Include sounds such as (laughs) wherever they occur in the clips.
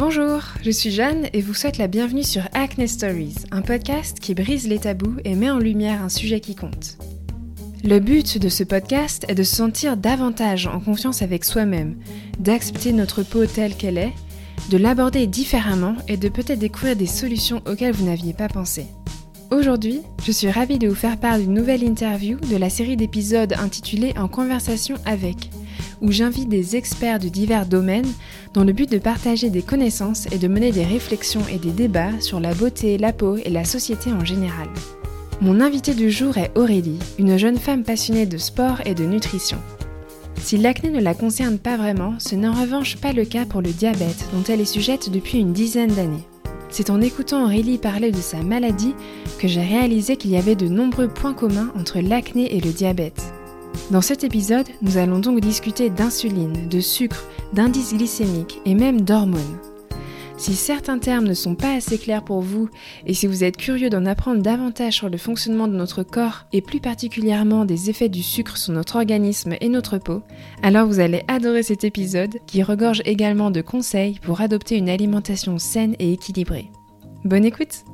Bonjour, je suis Jeanne et vous souhaite la bienvenue sur Acne Stories, un podcast qui brise les tabous et met en lumière un sujet qui compte. Le but de ce podcast est de se sentir davantage en confiance avec soi-même, d'accepter notre peau telle qu'elle est, de l'aborder différemment et de peut-être découvrir des solutions auxquelles vous n'aviez pas pensé. Aujourd'hui, je suis ravie de vous faire part d'une nouvelle interview de la série d'épisodes intitulée En conversation avec, où j'invite des experts de divers domaines dans le but de partager des connaissances et de mener des réflexions et des débats sur la beauté, la peau et la société en général. Mon invité du jour est Aurélie, une jeune femme passionnée de sport et de nutrition. Si l'acné ne la concerne pas vraiment, ce n'est en revanche pas le cas pour le diabète dont elle est sujette depuis une dizaine d'années. C'est en écoutant Aurélie parler de sa maladie que j'ai réalisé qu'il y avait de nombreux points communs entre l'acné et le diabète. Dans cet épisode, nous allons donc discuter d'insuline, de sucre, d'indice glycémique et même d'hormones. Si certains termes ne sont pas assez clairs pour vous et si vous êtes curieux d'en apprendre davantage sur le fonctionnement de notre corps et plus particulièrement des effets du sucre sur notre organisme et notre peau, alors vous allez adorer cet épisode qui regorge également de conseils pour adopter une alimentation saine et équilibrée. Bonne écoute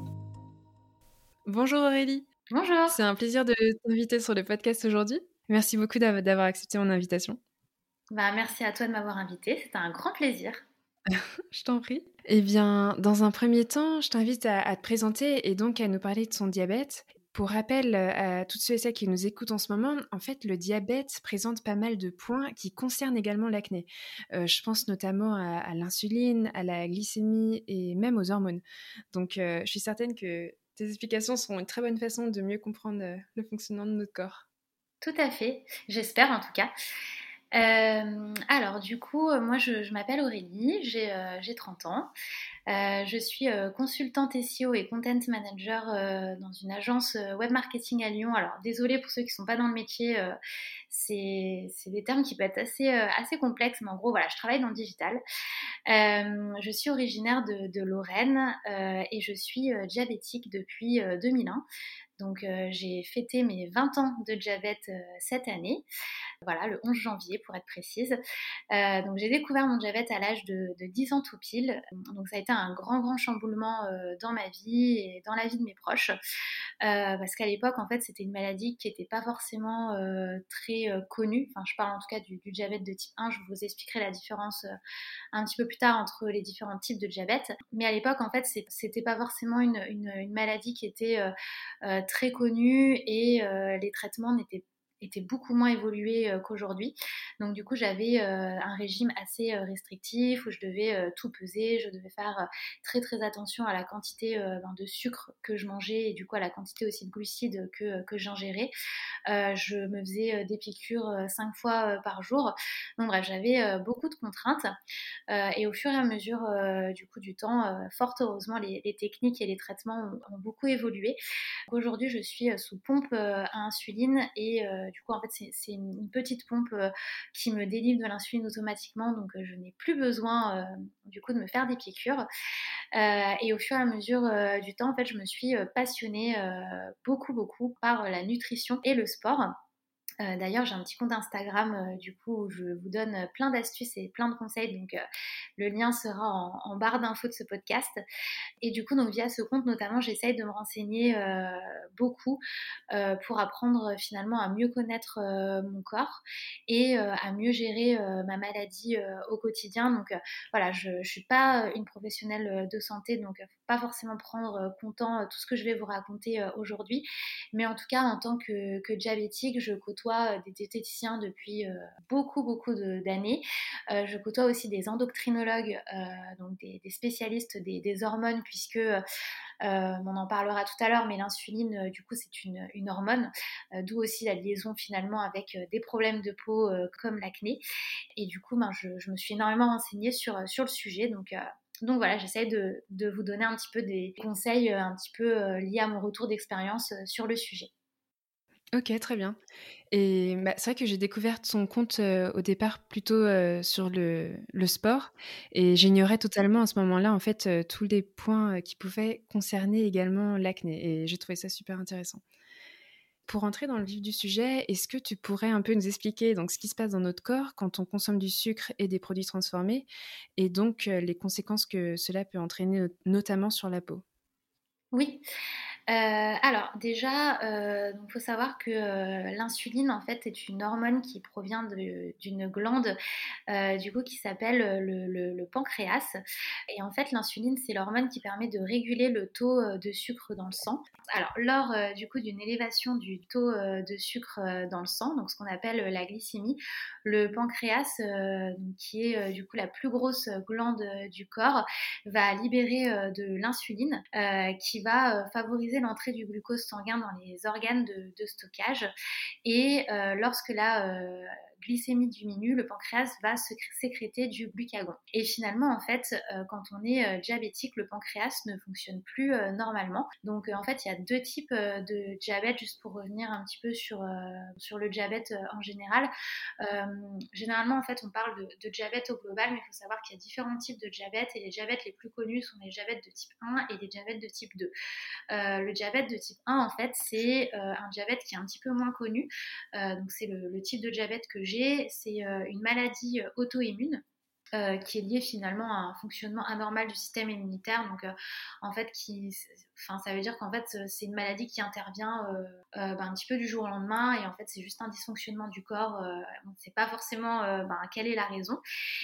Bonjour Aurélie Bonjour C'est un plaisir de t'inviter sur le podcast aujourd'hui. Merci beaucoup d'avoir accepté mon invitation. Bah, merci à toi de m'avoir invité, c'était un grand plaisir. (laughs) je t'en prie. Eh bien, dans un premier temps, je t'invite à, te présenter et donc à nous parler de son diabète. Pour rappel euh, à toutes ceux et celles qui nous écoutent en ce moment, en fait, le diabète présente pas mal de points qui concernent également l'acné. Euh, je pense notamment à, l'insuline, à la glycémie et même aux hormones. Donc, euh, je suis certaine que tes explications seront une très bonne façon de mieux comprendre le fonctionnement de notre corps. Tout à fait, j'espère en tout cas. Euh, alors du coup, euh, moi je, m'appelle Aurélie, j'ai 30 euh, ans. Je suis consultante SEO et content manager dans une agence web marketing à Lyon. Alors désolée pour ceux qui ne sont pas dans le métier, c'est des termes qui peuvent être assez, assez complexes, mais en gros voilà, je travaille dans le digital. je suis originaire de, de Lorraine et je suis diabétique depuis 2001. Donc euh, j'ai fêté mes 20 ans de diabète euh, cette année, voilà, le 11 janvier pour être précise. Euh, donc j'ai découvert mon diabète à l'âge de, 10 ans tout pile. Donc ça a été un grand, grand chamboulement dans ma vie et dans la vie de mes proches. parce qu'à l'époque, en fait, c'était une maladie qui n'était pas forcément très connue. Enfin, je parle en tout cas du, diabète de type 1. Je vous expliquerai la différence un petit peu plus tard entre les différents types de diabète. Mais à l'époque, en fait, c'était pas forcément une, une, maladie qui était très connu et euh, les traitements n'étaient était beaucoup moins évolué euh, qu'aujourd'hui. Donc du coup, j'avais euh, un régime assez euh, restrictif où je devais tout peser, je devais faire très très attention à la quantité ben, de sucre que je mangeais et du coup à la quantité aussi de glucides que, que j'ingérais. je me faisais des piqûres cinq fois par jour. Donc bref, j'avais beaucoup de contraintes et au fur et à mesure du coup du temps, fort heureusement, les, techniques et les traitements ont, beaucoup évolué. Aujourd'hui, je suis sous pompe à insuline et du coup, en fait, c'est une petite pompe euh, qui me délivre de l'insuline automatiquement, donc euh, je n'ai plus besoin euh, du coup de me faire des piqûres. et au fur et à mesure du temps, en fait, je me suis passionnée beaucoup, beaucoup par la nutrition et le sport. Euh, d'ailleurs, j'ai un petit compte Instagram euh, du coup où je vous donne euh, plein d'astuces et plein de conseils. Donc, le lien sera en, barre d'infos de ce podcast. Et du coup, donc via ce compte notamment, j'essaye de me renseigner beaucoup pour apprendre finalement à mieux connaître mon corps et à mieux gérer ma maladie au quotidien. Donc, voilà, je ne suis pas une professionnelle de santé, donc pas forcément prendre comptant tout ce que je vais vous raconter aujourd'hui. Mais en tout cas, en tant que, que diabétique, je côtoie euh, des diététiciens depuis euh, beaucoup, beaucoup d'années. Euh, je côtoie aussi des endocrinologues, donc des, spécialistes des, hormones, puisque on en parlera tout à l'heure, mais l'insuline, du coup, c'est une, hormone, d'où aussi la liaison finalement avec des problèmes de peau comme l'acné. Et du coup, ben, je, me suis énormément renseignée sur, sur le sujet. Donc, donc voilà, j'essaie de, de, vous donner un petit peu des conseils un petit peu liés à mon retour d'expérience sur le sujet. Ok, très bien. Et bah, c'est vrai que j'ai découvert son compte au départ plutôt sur le, sport et j'ignorais totalement à ce moment-là en fait tous les points qui pouvaient concerner également l'acné et j'ai trouvé ça super intéressant. Pour entrer dans le vif du sujet, est-ce que tu pourrais un peu nous expliquer donc ce qui se passe dans notre corps quand on consomme du sucre et des produits transformés et donc les conséquences que cela peut entraîner notamment sur la peau? Oui. Euh, alors déjà, il euh, faut savoir que euh, l'insuline en fait est une hormone qui provient d'une glande du coup qui s'appelle le, pancréas. Et en fait, l'insuline c'est l'hormone qui permet de réguler le taux de sucre dans le sang. Alors lors du coup d'une élévation du taux de sucre dans le sang, donc ce qu'on appelle la glycémie, le pancréas qui est du coup la plus grosse glande du corps va libérer de l'insuline qui va favoriser l'entrée du glucose sanguin dans les organes de, stockage. Et euh, lorsque la glycémie diminue, le pancréas va sécréter du glucagon. Et finalement, en fait, euh, quand on est diabétique, le pancréas ne fonctionne plus normalement. Donc, en fait, il y a deux types de diabète, juste pour revenir un petit peu sur, sur le diabète en général. généralement, en fait, on parle de, diabète au global, mais il faut savoir qu'il y a différents types de diabète et les diabètes les plus connus sont les diabètes de type 1 et les diabètes de type 2 le diabète de type 1, en fait, c'est euh, un diabète qui est un petit peu moins connu. Euh, donc, c'est le, type de diabète que j'ai. C'est euh, une maladie auto-immune. qui est liée finalement à un fonctionnement anormal du système immunitaire. Donc, en fait, qui, Enfin, ça veut dire qu'en fait, c'est une maladie qui intervient euh, euh, ben, un petit peu du jour au lendemain et en fait, c'est juste un dysfonctionnement du corps. Euh, on ne sait pas forcément ben, quelle est la raison.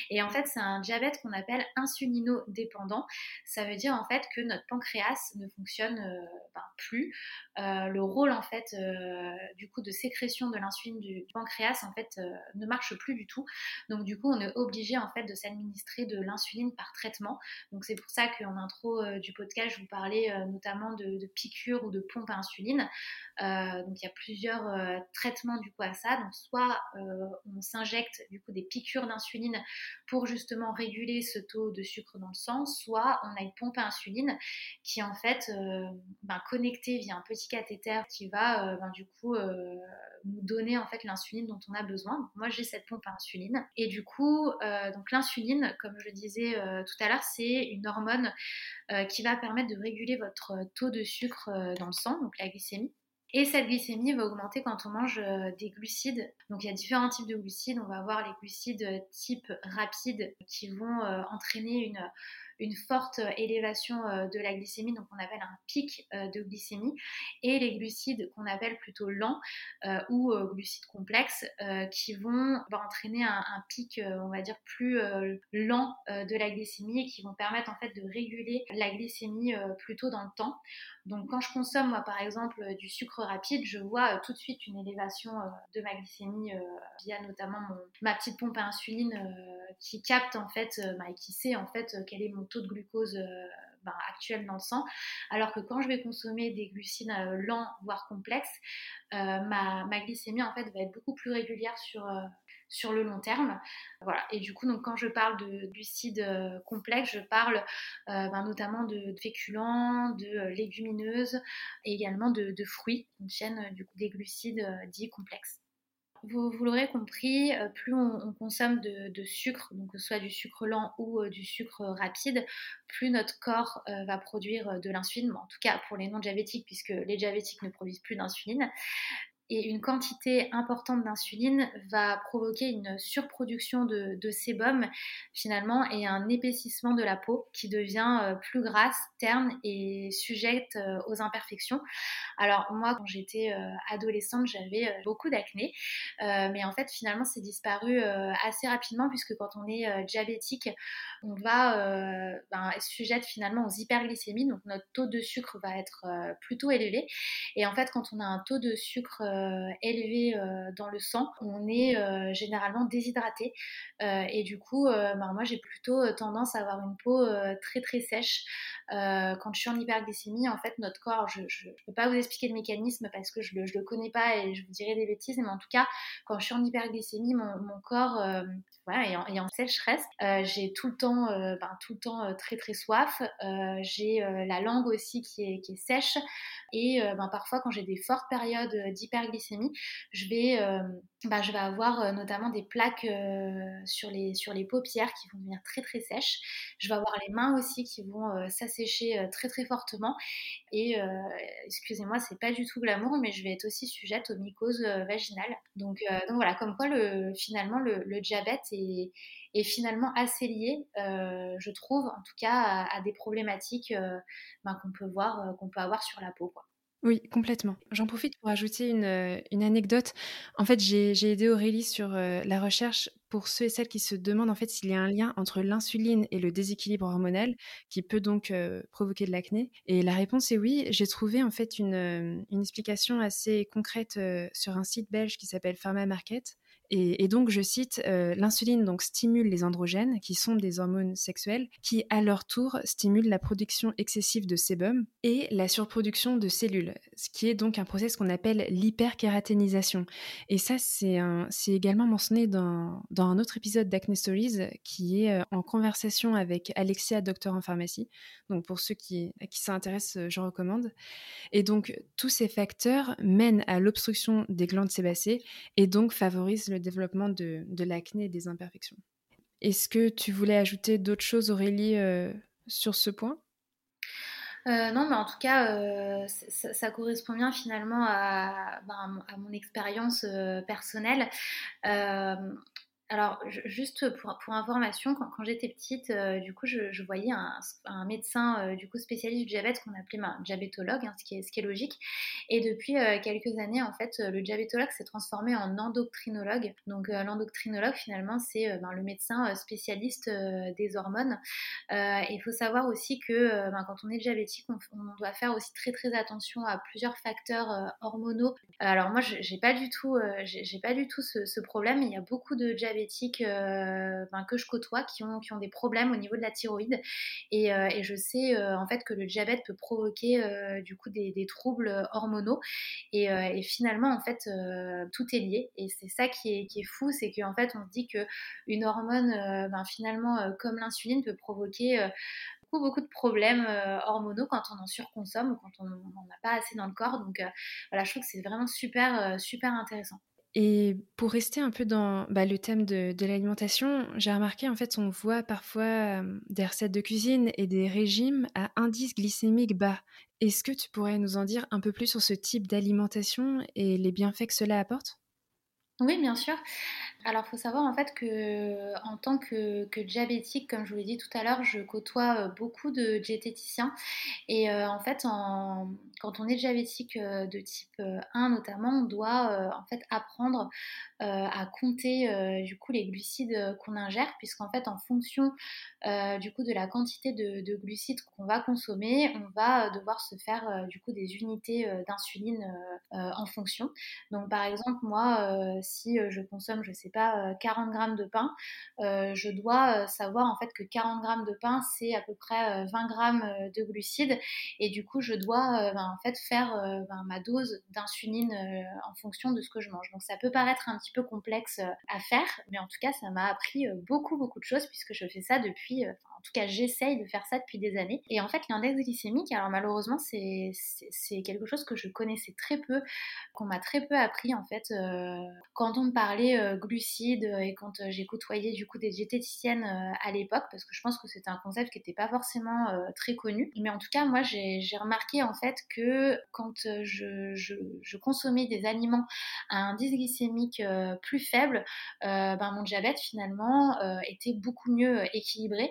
Et en fait, c'est un diabète qu'on appelle insulinodépendant. Ça veut dire en fait que notre pancréas ne fonctionne ben, plus. le rôle en fait du coup de sécrétion de l'insuline du, pancréas en fait ne marche plus du tout. Donc du coup, on est obligé en fait de s'administrer de l'insuline par traitement. Donc c'est pour ça qu'en intro du podcast, je vous parlais notamment de, piqûres ou de pompes à insuline. Euh, donc il y a plusieurs euh, traitements du coup à ça. Donc soit euh, on s'injecte du coup des piqûres d'insuline pour justement réguler ce taux de sucre dans le sang, soit on a une pompe à insuline qui est en fait ben, connectée via un petit cathéter qui va ben, du coup nous donner en fait l'insuline dont on a besoin. moi j'ai cette pompe à insuline et du coup donc l'insuline comme je le disais tout à l'heure c'est une hormone qui va permettre de réguler votre taux de sucre dans le sang donc la glycémie et cette glycémie va augmenter quand on mange euh, des glucides. Donc il y a différents types de glucides. On va avoir les glucides type rapide qui vont euh, entraîner une une forte euh, élévation euh, de la glycémie, donc on appelle un pic euh, de glycémie, et les glucides qu'on appelle plutôt lents ou glucides complexes qui vont entraîner un, pic, on va dire, plus lent de la glycémie et qui vont permettre en fait de réguler la glycémie plutôt dans le temps. Donc quand je consomme moi par exemple du sucre rapide, je vois tout de suite une élévation de ma glycémie via notamment ma petite pompe à insuline qui capte en fait bah, qui sait en fait quel est mon taux de glucose euh, ben, actuel dans le sang. Alors que quand je vais consommer des glucides euh, lents, voire complexes, euh, ma, glycémie en fait va être beaucoup plus régulière sur, le long terme. Voilà. Et du coup, donc, quand je parle de glucides complexes, je parle ben, notamment de, féculents, de légumineuses et également de, fruits, une chaîne du coup, des glucides dits complexes vous, l'aurez compris, euh, plus on, consomme de, sucre, donc que ce soit du sucre lent ou euh, du sucre rapide, plus notre corps euh, va produire de l'insuline, en tout cas pour les non-diabétiques, puisque les diabétiques ne produisent plus d'insuline et une quantité importante d'insuline va provoquer une surproduction de, sébum finalement et un épaississement de la peau qui devient euh, plus grasse, terne et sujette euh, aux imperfections. Alors moi quand j'étais euh, adolescente j'avais beaucoup d'acné mais en fait finalement c'est disparu assez rapidement puisque quand on est diabétique on va ben, sujette finalement aux hyperglycémies donc notre taux de sucre va être plutôt élevé et en fait quand on a un taux de sucre élevé euh, dans le sang, on est euh, généralement déshydraté. et du coup, ben, moi j'ai plutôt tendance à avoir une peau très très sèche. quand je suis en hyperglycémie, en fait, notre corps, je ne peux pas vous expliquer le mécanisme parce que je ne le, connais pas et je vous dirais des bêtises, mais en tout cas, quand je suis en hyperglycémie, mon, corps voilà, est, en, sécheresse. j'ai tout le temps, ben, tout le temps très très soif. j'ai la langue aussi qui est, qui est sèche. Et ben, parfois, quand j'ai des fortes périodes d'hyperglycémie, l'hyperglycémie, je vais, bah, je vais avoir notamment des plaques sur, les, sur les paupières qui vont devenir très très sèches. Je vais avoir les mains aussi qui vont s'assécher très très fortement. Et excusez-moi, c'est pas du tout glamour, mais je vais être aussi sujette aux mycoses vaginales. Donc, donc voilà, comme quoi le, finalement le, diabète est, est, finalement assez lié, je trouve, en tout cas à, des problématiques ben, qu'on peut voir, qu'on peut avoir sur la peau. Quoi. Oui, complètement. J'en profite pour ajouter une, euh, anecdote. En fait, j'ai aidé Aurélie sur euh, la recherche pour ceux et celles qui se demandent en fait s'il y a un lien entre l'insuline et le déséquilibre hormonal qui peut donc euh, provoquer de l'acné. Et la réponse est oui. J'ai trouvé en fait une, une explication assez concrète sur un site belge qui s'appelle Pharma Market. Et, donc, je cite, euh, l'insuline donc stimule les androgènes, qui sont des hormones sexuelles, qui à leur tour stimulent la production excessive de sébum et la surproduction de cellules, ce qui est donc un process qu'on appelle l'hyperkératénisation. Et ça, c'est également mentionné dans, dans, un autre épisode d'Acne Stories qui est euh, en conversation avec Alexia, docteur en pharmacie. Donc, pour ceux qui, qui s'intéressent, je recommande. Et donc, tous ces facteurs mènent à l'obstruction des glandes sébacées et donc favorisent le développement de, l'acné et des imperfections. Est-ce que tu voulais ajouter d'autres choses, Aurélie, euh, sur ce point? Euh, non, mais en tout cas, euh, ça, correspond bien finalement à, ben, à mon expérience personnelle. Alors, juste pour, information, quand, j'étais petite, euh, du coup, je, voyais un, médecin euh, du coup spécialiste du diabète qu'on appelait un diabétologue, hein, ce, qui est, ce, qui est, logique. Et depuis euh, quelques années, en fait, le diabétologue s'est transformé en endocrinologue. Donc, l'endocrinologue, finalement, c'est ben, le médecin spécialiste des hormones. il faut savoir aussi que ben, quand on est diabétique, on, doit faire aussi très très attention à plusieurs facteurs hormonaux. Alors moi, j'ai pas du tout, j'ai pas du tout ce, ce problème. Il y a beaucoup de diabétiques euh, ben, que je côtoie qui ont, des problèmes au niveau de la thyroïde. Et, euh, je sais euh, en fait que le diabète peut provoquer du coup des, troubles hormonaux. Et, finalement, en fait, tout est lié. Et c'est ça qui est, qui est fou, c'est qu'en fait, on se dit qu'une hormone, ben, finalement, comme l'insuline, peut provoquer beaucoup, beaucoup de problèmes hormonaux quand on en surconsomme ou quand on n'en a pas assez dans le corps. Donc voilà, je trouve que c'est vraiment super, super intéressant. Et pour rester un peu dans bah, le thème de, l'alimentation, j'ai remarqué en fait on voit parfois des recettes de cuisine et des régimes à indice glycémique bas. Est-ce que tu pourrais nous en dire un peu plus sur ce type d'alimentation et les bienfaits que cela apporte? Oui, bien sûr. Alors, il faut savoir en fait que en tant que, diabétique, comme je vous l'ai dit tout à l'heure, je côtoie euh, beaucoup de diététiciens. Et euh, en fait, quand on est diabétique euh, de type 1 notamment, on doit en fait apprendre à compter du coup les glucides qu'on ingère, puisqu'en fait, en fonction du coup de la quantité de, glucides qu'on va consommer, on va devoir se faire du coup des unités d'insuline en fonction. Donc, par exemple, moi, si je consomme, je sais pas 40 euh, grammes de pain, euh, je dois euh, savoir en fait que 40 grammes de pain c'est à peu près 20 grammes de glucides et du coup je dois ben, en fait faire ben, ma dose d'insuline en fonction de ce que je mange. Donc ça peut paraître un petit peu complexe à faire, mais en tout cas ça m'a appris beaucoup beaucoup de choses puisque je fais ça depuis, tout cas j'essaye de faire ça depuis des années. Et en fait l'index glycémique, alors malheureusement c'est quelque chose que je connaissais très peu, qu'on m'a très peu appris en fait. quand on me parlait glucides euh, et quand euh, j'ai côtoyé du coup des diététiciennes euh, à l'époque, parce que je pense que c'était un concept qui n'était pas forcément très connu. Mais en tout cas, moi, j'ai remarqué en fait que quand je, je, consommais des aliments à un indice glycémique plus faible, ben, mon diabète finalement était beaucoup mieux équilibré.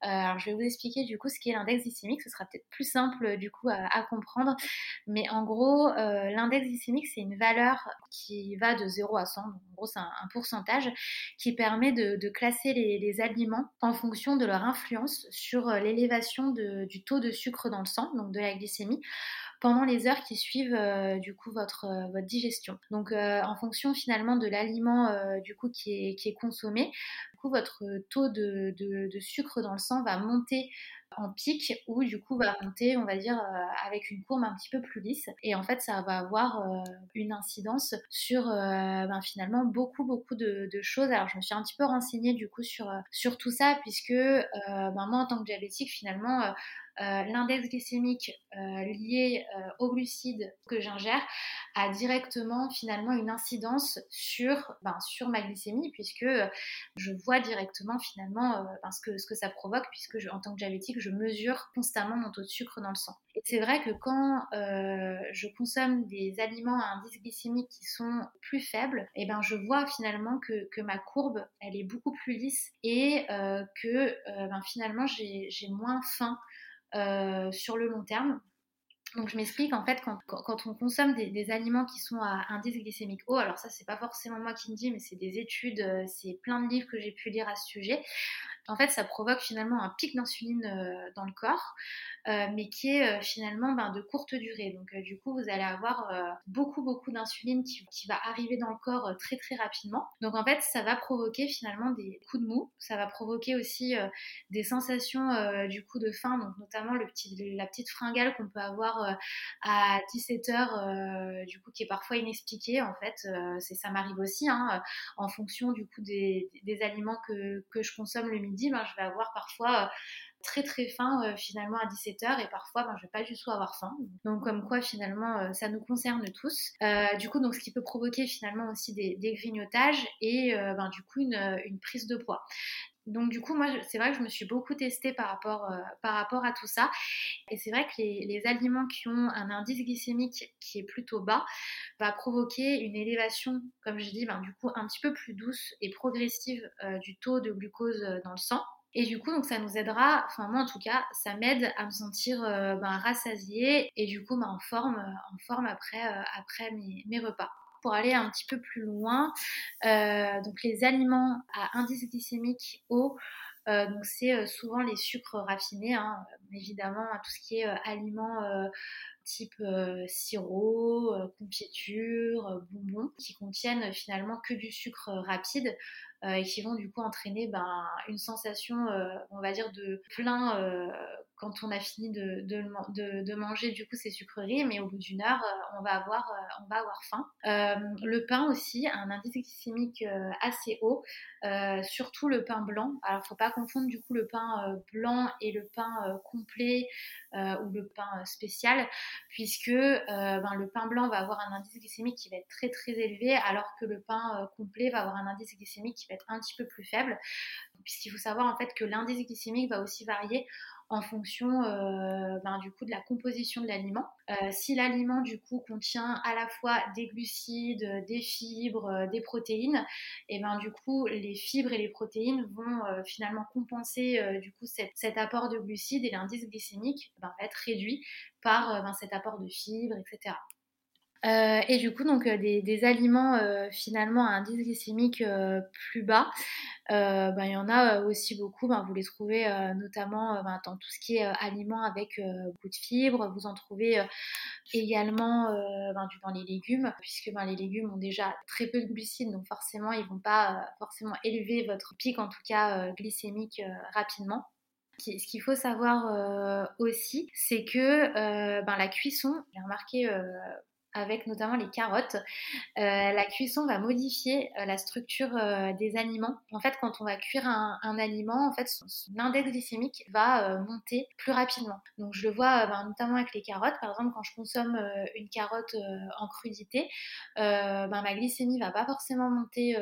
Alors, je vais vous expliquer du coup ce qu'est l'index glycémique. Ce sera peut-être plus simple du coup à, comprendre. Mais en gros, l'index glycémique, c'est une valeur qui va de 0 à 100. en gros, c'est un, pourcentage qui permet de, classer les, aliments en fonction de leur influence sur euh, l'élévation du taux de sucre dans le sang, donc de la glycémie pendant les heures qui suivent euh, du coup votre, euh, votre digestion. Donc en fonction finalement de l'aliment du coup qui est, consommé, du coup votre taux de, sucre dans le sang va monter en pic ou du coup va monter, on va dire, euh, avec une courbe un petit peu plus lisse. Et en fait, ça va avoir euh, une incidence sur euh, ben, finalement beaucoup, beaucoup de, choses. Alors, je me suis un petit peu renseignée du coup sur, tout ça, puisque ben, moi, en tant que diabétique, finalement, l'index glycémique lié aux glucides que j'ingère a directement finalement une incidence sur, ben, sur ma glycémie puisque je vois directement finalement ben, ce, que, ce que ça provoque puisque en tant que diabétique, je mesure constamment mon taux de sucre dans le sang. Et c'est vrai que quand je consomme des aliments à indice glycémique qui sont plus faibles, eh ben je vois finalement que, que, ma courbe, elle est beaucoup plus lisse et que ben, finalement j'ai moins faim sur le long terme. Donc je m'explique en fait quand, quand on consomme des, aliments qui sont à indice glycémique haut, alors ça c'est pas forcément moi qui me dis mais c'est des études, euh, c'est plein de livres que j'ai pu lire à ce sujet. En fait ça provoque finalement un pic d'insuline euh, dans le corps. Euh, mais qui est euh, finalement ben, de courte durée. Donc euh, du coup, vous allez avoir beaucoup, beaucoup d'insuline qui, va arriver dans le corps très, très rapidement. Donc en fait, ça va provoquer finalement des coups de mou. Ça va provoquer aussi des sensations du coup de faim, donc notamment le petit, la petite fringale qu'on peut avoir à 17 heures, du coup, qui est parfois inexpliquée. En fait, c'est ça m'arrive aussi, hein, en fonction du coup des, aliments que, que, je consomme le midi, ben, je vais avoir parfois très très faim euh, finalement à 17h et parfois ben, je vais pas du tout avoir faim. Donc comme quoi finalement euh, ça nous concerne tous. Euh, du coup donc ce qui peut provoquer finalement aussi des, grignotages et ben, du coup une, prise de poids. Donc du coup, moi, c'est vrai que je me suis beaucoup testée par rapport, par rapport à tout ça. Et c'est vrai que les, aliments qui ont un indice glycémique qui est plutôt bas va provoquer une élévation, comme je dis, ben, du coup un petit peu plus douce et progressive du taux de glucose dans le sang. Et du coup, donc ça nous aidera, enfin moi en tout cas, ça m'aide à me sentir euh, ben, rassasiée et du coup ben, en, forme, euh, après, euh, mes, repas. Pour aller un petit peu plus loin, donc les aliments à indice glycémique haut, donc c'est souvent les sucres raffinés, hein, évidemment tout ce qui est aliments type sirop, confiture, bonbons, qui contiennent finalement que du sucre rapide. Et qui vont du coup entraîner ben, une sensation, on va dire, de plein quand on a fini de, manger du coup ces sucreries, mais au bout d'une heure, euh, on va avoir, euh, on va avoir faim. Euh, le pain aussi a un indice glycémique assez haut, surtout le pain blanc. Alors, faut pas confondre du coup le pain blanc et le pain complet ou le pain spécial, puisque ben, le pain blanc va avoir un indice glycémique qui va être très très élevé, alors que le pain complet va avoir un indice glycémique qui va être un petit peu plus faible, puisqu'il faut savoir en fait que l'indice glycémique va aussi varier en fonction euh, ben, du coup de la composition de l'aliment. Euh, si l'aliment du coup contient à la fois des glucides, des fibres, euh, des protéines, et ben du coup les fibres et les protéines vont finalement compenser du coup cet apport de glucides et l'indice glycémique ben, va être réduit par ben, cet apport de fibres, etc. Euh, et du coup, donc euh, des, aliments euh, finalement à indice glycémique plus bas, ben, il y en a aussi beaucoup. Ben, vous les trouvez notamment ben, dans tout ce qui est aliments avec beaucoup de fibres. Vous en trouvez également ben, dans les légumes, puisque ben, les légumes ont déjà très peu de glucides, donc forcément ils vont pas forcément élever votre pic, en tout cas glycémique, rapidement. Ce qu'il faut savoir aussi, c'est que ben, la cuisson, j'ai remarqué avec notamment les carottes. Euh, la cuisson va modifier euh, la structure euh, des aliments. En fait, quand on va cuire un, aliment, en fait, son, index glycémique va monter plus rapidement. Donc, je le vois ben, notamment avec les carottes. Par exemple, quand je consomme une carotte en crudité, ben, ma glycémie va pas forcément monter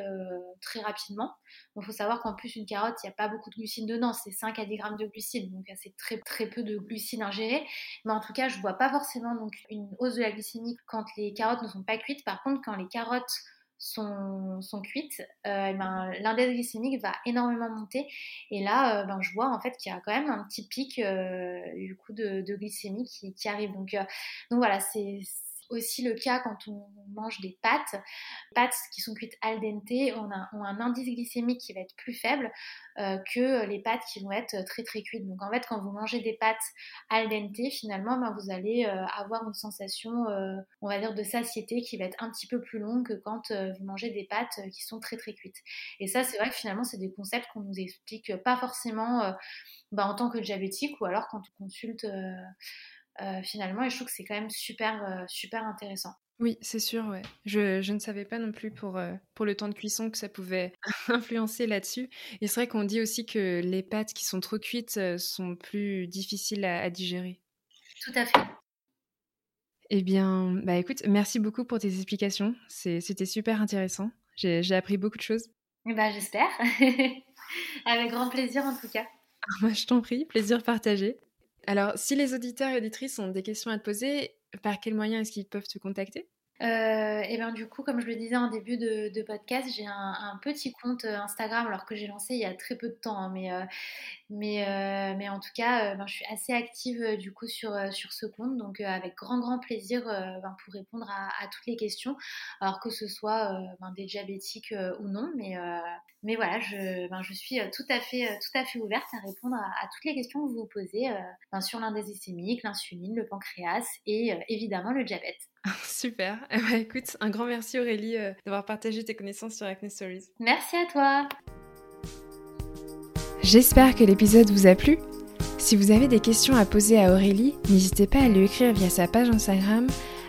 très rapidement. Il faut savoir qu'en plus, une carotte, il n'y a pas beaucoup de glucides dedans, c'est 5 à 10 grammes de glucides, donc c'est très, très peu de glucides ingérés. Mais en tout cas, je vois pas forcément donc, une hausse de la glycémie quand les carottes ne sont pas cuites. Par contre, quand les carottes sont, cuites, euh, ben, l'index glycémique va énormément monter. Et là, euh, ben, je vois en fait qu'il y a quand même un petit pic euh, du coup de, glycémie qui, qui arrive. Donc, donc voilà, c'est aussi le cas quand on mange des pâtes. pâtes qui sont cuites al dente ont un, indice glycémique qui va être plus faible euh, que les pâtes qui vont être très très cuites. Donc en fait, quand vous mangez des pâtes al dente, finalement, ben, vous allez euh, avoir une sensation, euh, on va dire, de satiété qui va être un petit peu plus longue que quand vous mangez des pâtes qui sont très très cuites. Et ça, c'est vrai que finalement, c'est des concepts qu'on nous explique pas forcément ben, en tant que diabétique ou alors quand on consulte euh, finalement. Et je trouve que c'est quand même super, euh, super intéressant. Oui, c'est sûr, ouais. Je, je ne savais pas non plus pour, euh, pour le temps de cuisson que ça pouvait (laughs) influencer là-dessus. Et c'est vrai qu'on dit aussi que les pâtes qui sont trop cuites sont plus difficiles à, à digérer. Tout à fait. Eh bien, bah écoute, merci beaucoup pour tes explications. C'était super intéressant. J'ai appris beaucoup de choses. Bah, j'espère. (laughs) Avec grand plaisir en tout cas. (laughs) Moi, je t'en prie, plaisir partagé. Alors, si les auditeurs et auditrices ont des questions à te poser, par quel moyen est-ce qu'ils peuvent te contacter? Euh, et bien du coup, comme je le disais en début de, podcast, j'ai un, petit compte euh, Instagram, alors que j'ai lancé il y a très peu de temps, hein, mais, euh, mais, mais en tout cas, ben, je suis assez active du coup sur, sur ce compte, donc avec grand grand plaisir ben, pour répondre à, toutes les questions, alors que ce soit ben, des diabétiques ou non, mais, mais voilà, je, je suis tout à, fait, tout à fait ouverte à répondre à, toutes les questions que vous vous posez sur l'indésicémique, l'insuline, le pancréas et évidemment le diabète. (laughs) Super. Eh ben, écoute, un grand merci Aurélie euh, d'avoir partagé tes connaissances sur Acne Stories. Merci à toi. J'espère que l'épisode vous a plu. Si vous avez des questions à poser à Aurélie, n'hésitez pas à lui écrire via sa page Instagram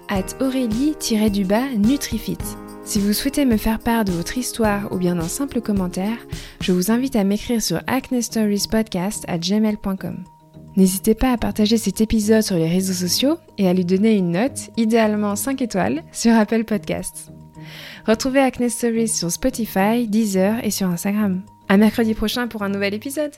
at aurélie-du-bas Nutrifit. Si vous souhaitez me faire part de votre histoire ou bien d'un simple commentaire, je vous invite à m'écrire sur acnestoriespodcast at gmail.com. N'hésitez pas à partager cet épisode sur les réseaux sociaux et à lui donner une note, idéalement 5 étoiles, sur Apple Podcasts. Retrouvez Acne Stories sur Spotify, Deezer et sur Instagram. À mercredi prochain pour un nouvel épisode.